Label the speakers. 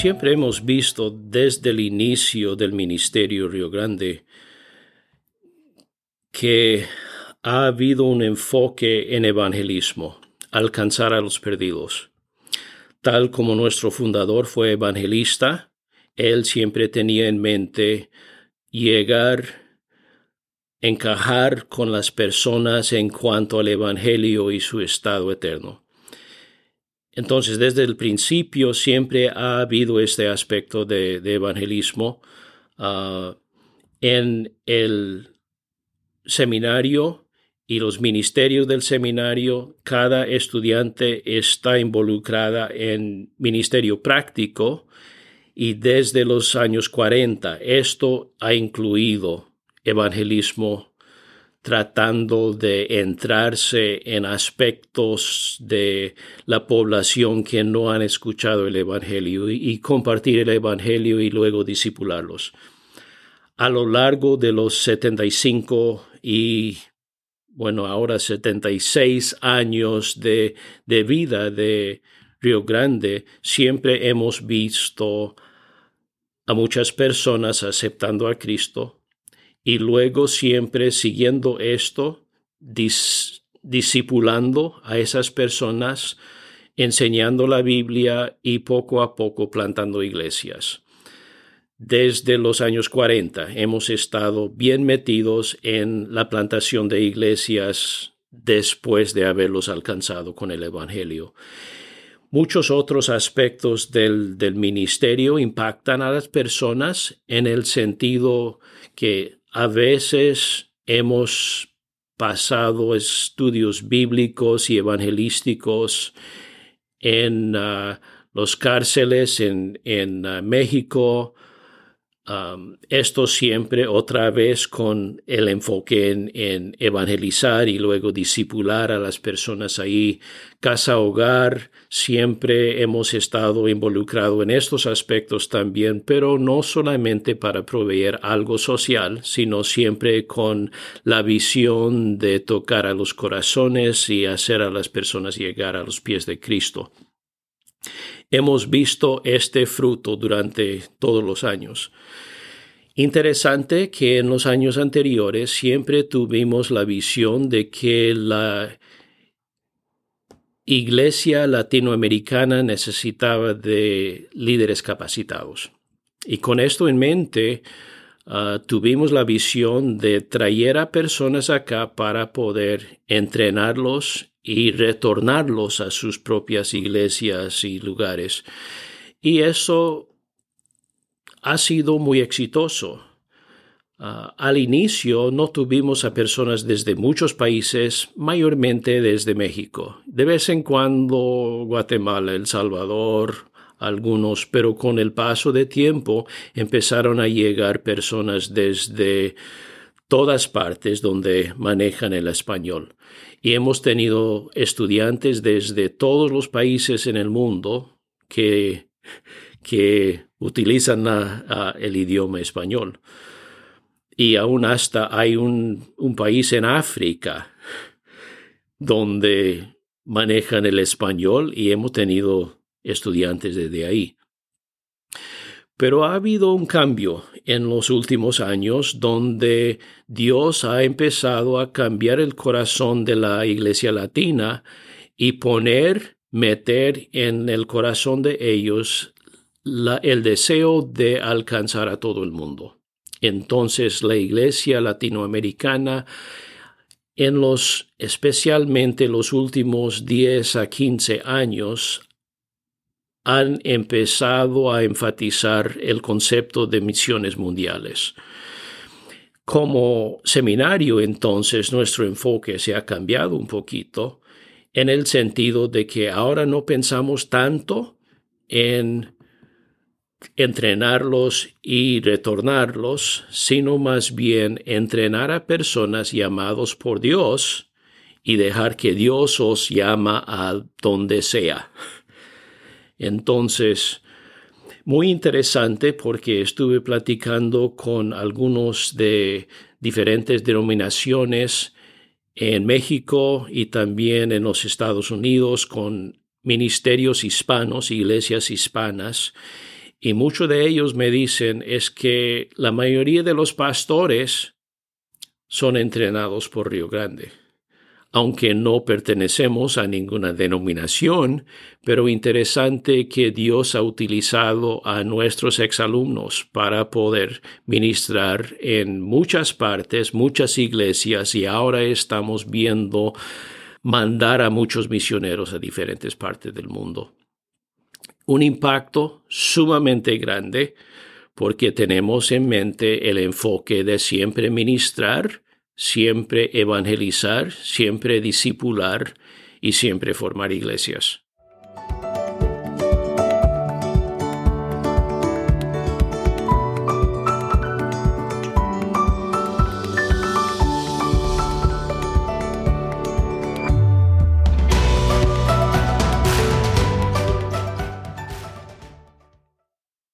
Speaker 1: Siempre hemos visto desde el inicio del Ministerio Río Grande que ha habido un enfoque en evangelismo, alcanzar a los perdidos. Tal como nuestro fundador fue evangelista, él siempre tenía en mente llegar, encajar con las personas en cuanto al Evangelio y su estado eterno. Entonces, desde el principio siempre ha habido este aspecto de, evangelismo. Ah, en el seminario y los ministerios del seminario, cada estudiante está involucrada en ministerio práctico y desde los años 40 esto ha incluido evangelismo tratando de entrarse en aspectos de la población que no han escuchado el Evangelio y, compartir el Evangelio y luego disipularlos. A lo largo de los 75 y, bueno, ahora 76 años de, de vida de Río Grande, siempre hemos visto a muchas personas aceptando a Cristo, y luego siempre siguiendo esto, discipulando a esas personas, enseñando la Biblia y poco a poco plantando iglesias. Desde los años 40 hemos estado bien metidos en la plantación de iglesias después de haberlos alcanzado con el Evangelio. Muchos otros aspectos del, del ministerio impactan a las personas en el sentido que a veces hemos pasado estudios bíblicos y evangelísticos en ah, los cárceles en, en ah, México, esto siempre otra vez con el enfoque en, evangelizar y luego disipular a las personas ahí. Casa hogar, siempre hemos estado involucrados en estos aspectos también, pero no solamente para proveer algo social, sino siempre con la visión de tocar a los corazones y hacer a las personas llegar a los pies de Cristo. Hemos visto este fruto durante todos los años. Interesante que en los años anteriores siempre tuvimos la visión de que la iglesia latinoamericana necesitaba de líderes capacitados. Y con esto en mente, ah, tuvimos la visión de traer a personas acá para poder entrenarlos y retornarlos a sus propias iglesias y lugares. Y eso ha sido muy exitoso. Ah, al inicio no tuvimos a personas desde muchos países, mayormente desde México. De vez en cuando Guatemala, El Salvador, algunos, pero con el paso de tiempo empezaron a llegar personas desde todas partes donde manejan el español y hemos tenido estudiantes desde todos los países en el mundo que, que utilizan el idioma español. Y aún hasta hay un, un país en África donde manejan el español y hemos tenido estudiantes desde ahí. Pero ha habido un cambio en los últimos años donde Dios ha empezado a cambiar el corazón de la iglesia latina y poner, meter en el corazón de ellos el deseo de alcanzar a todo el mundo. Entonces la iglesia latinoamericana en los especialmente los últimos 10 a 15 años han empezado a enfatizar el concepto de misiones mundiales. Como seminario, entonces, nuestro enfoque se ha cambiado un poquito en el sentido de que ahora no pensamos tanto en entrenarlos y retornarlos, sino más bien entrenar a personas llamados por Dios y dejar que Dios os llama a donde sea. Entonces, muy interesante porque estuve platicando con algunos de diferentes denominaciones en México y también en los Estados Unidos con ministerios hispanos, iglesias hispanas, Y muchos de ellos me dicen es que la mayoría de los pastores son entrenados por Río Grande aunque no pertenecemos a ninguna denominación, pero interesante que Dios ha utilizado a nuestros exalumnos para poder ministrar en muchas partes, muchas iglesias, y ahora estamos viendo mandar a muchos misioneros a diferentes partes del mundo. Un impacto sumamente grande porque tenemos en mente el enfoque de siempre ministrar, siempre evangelizar, siempre discipular y siempre formar iglesias.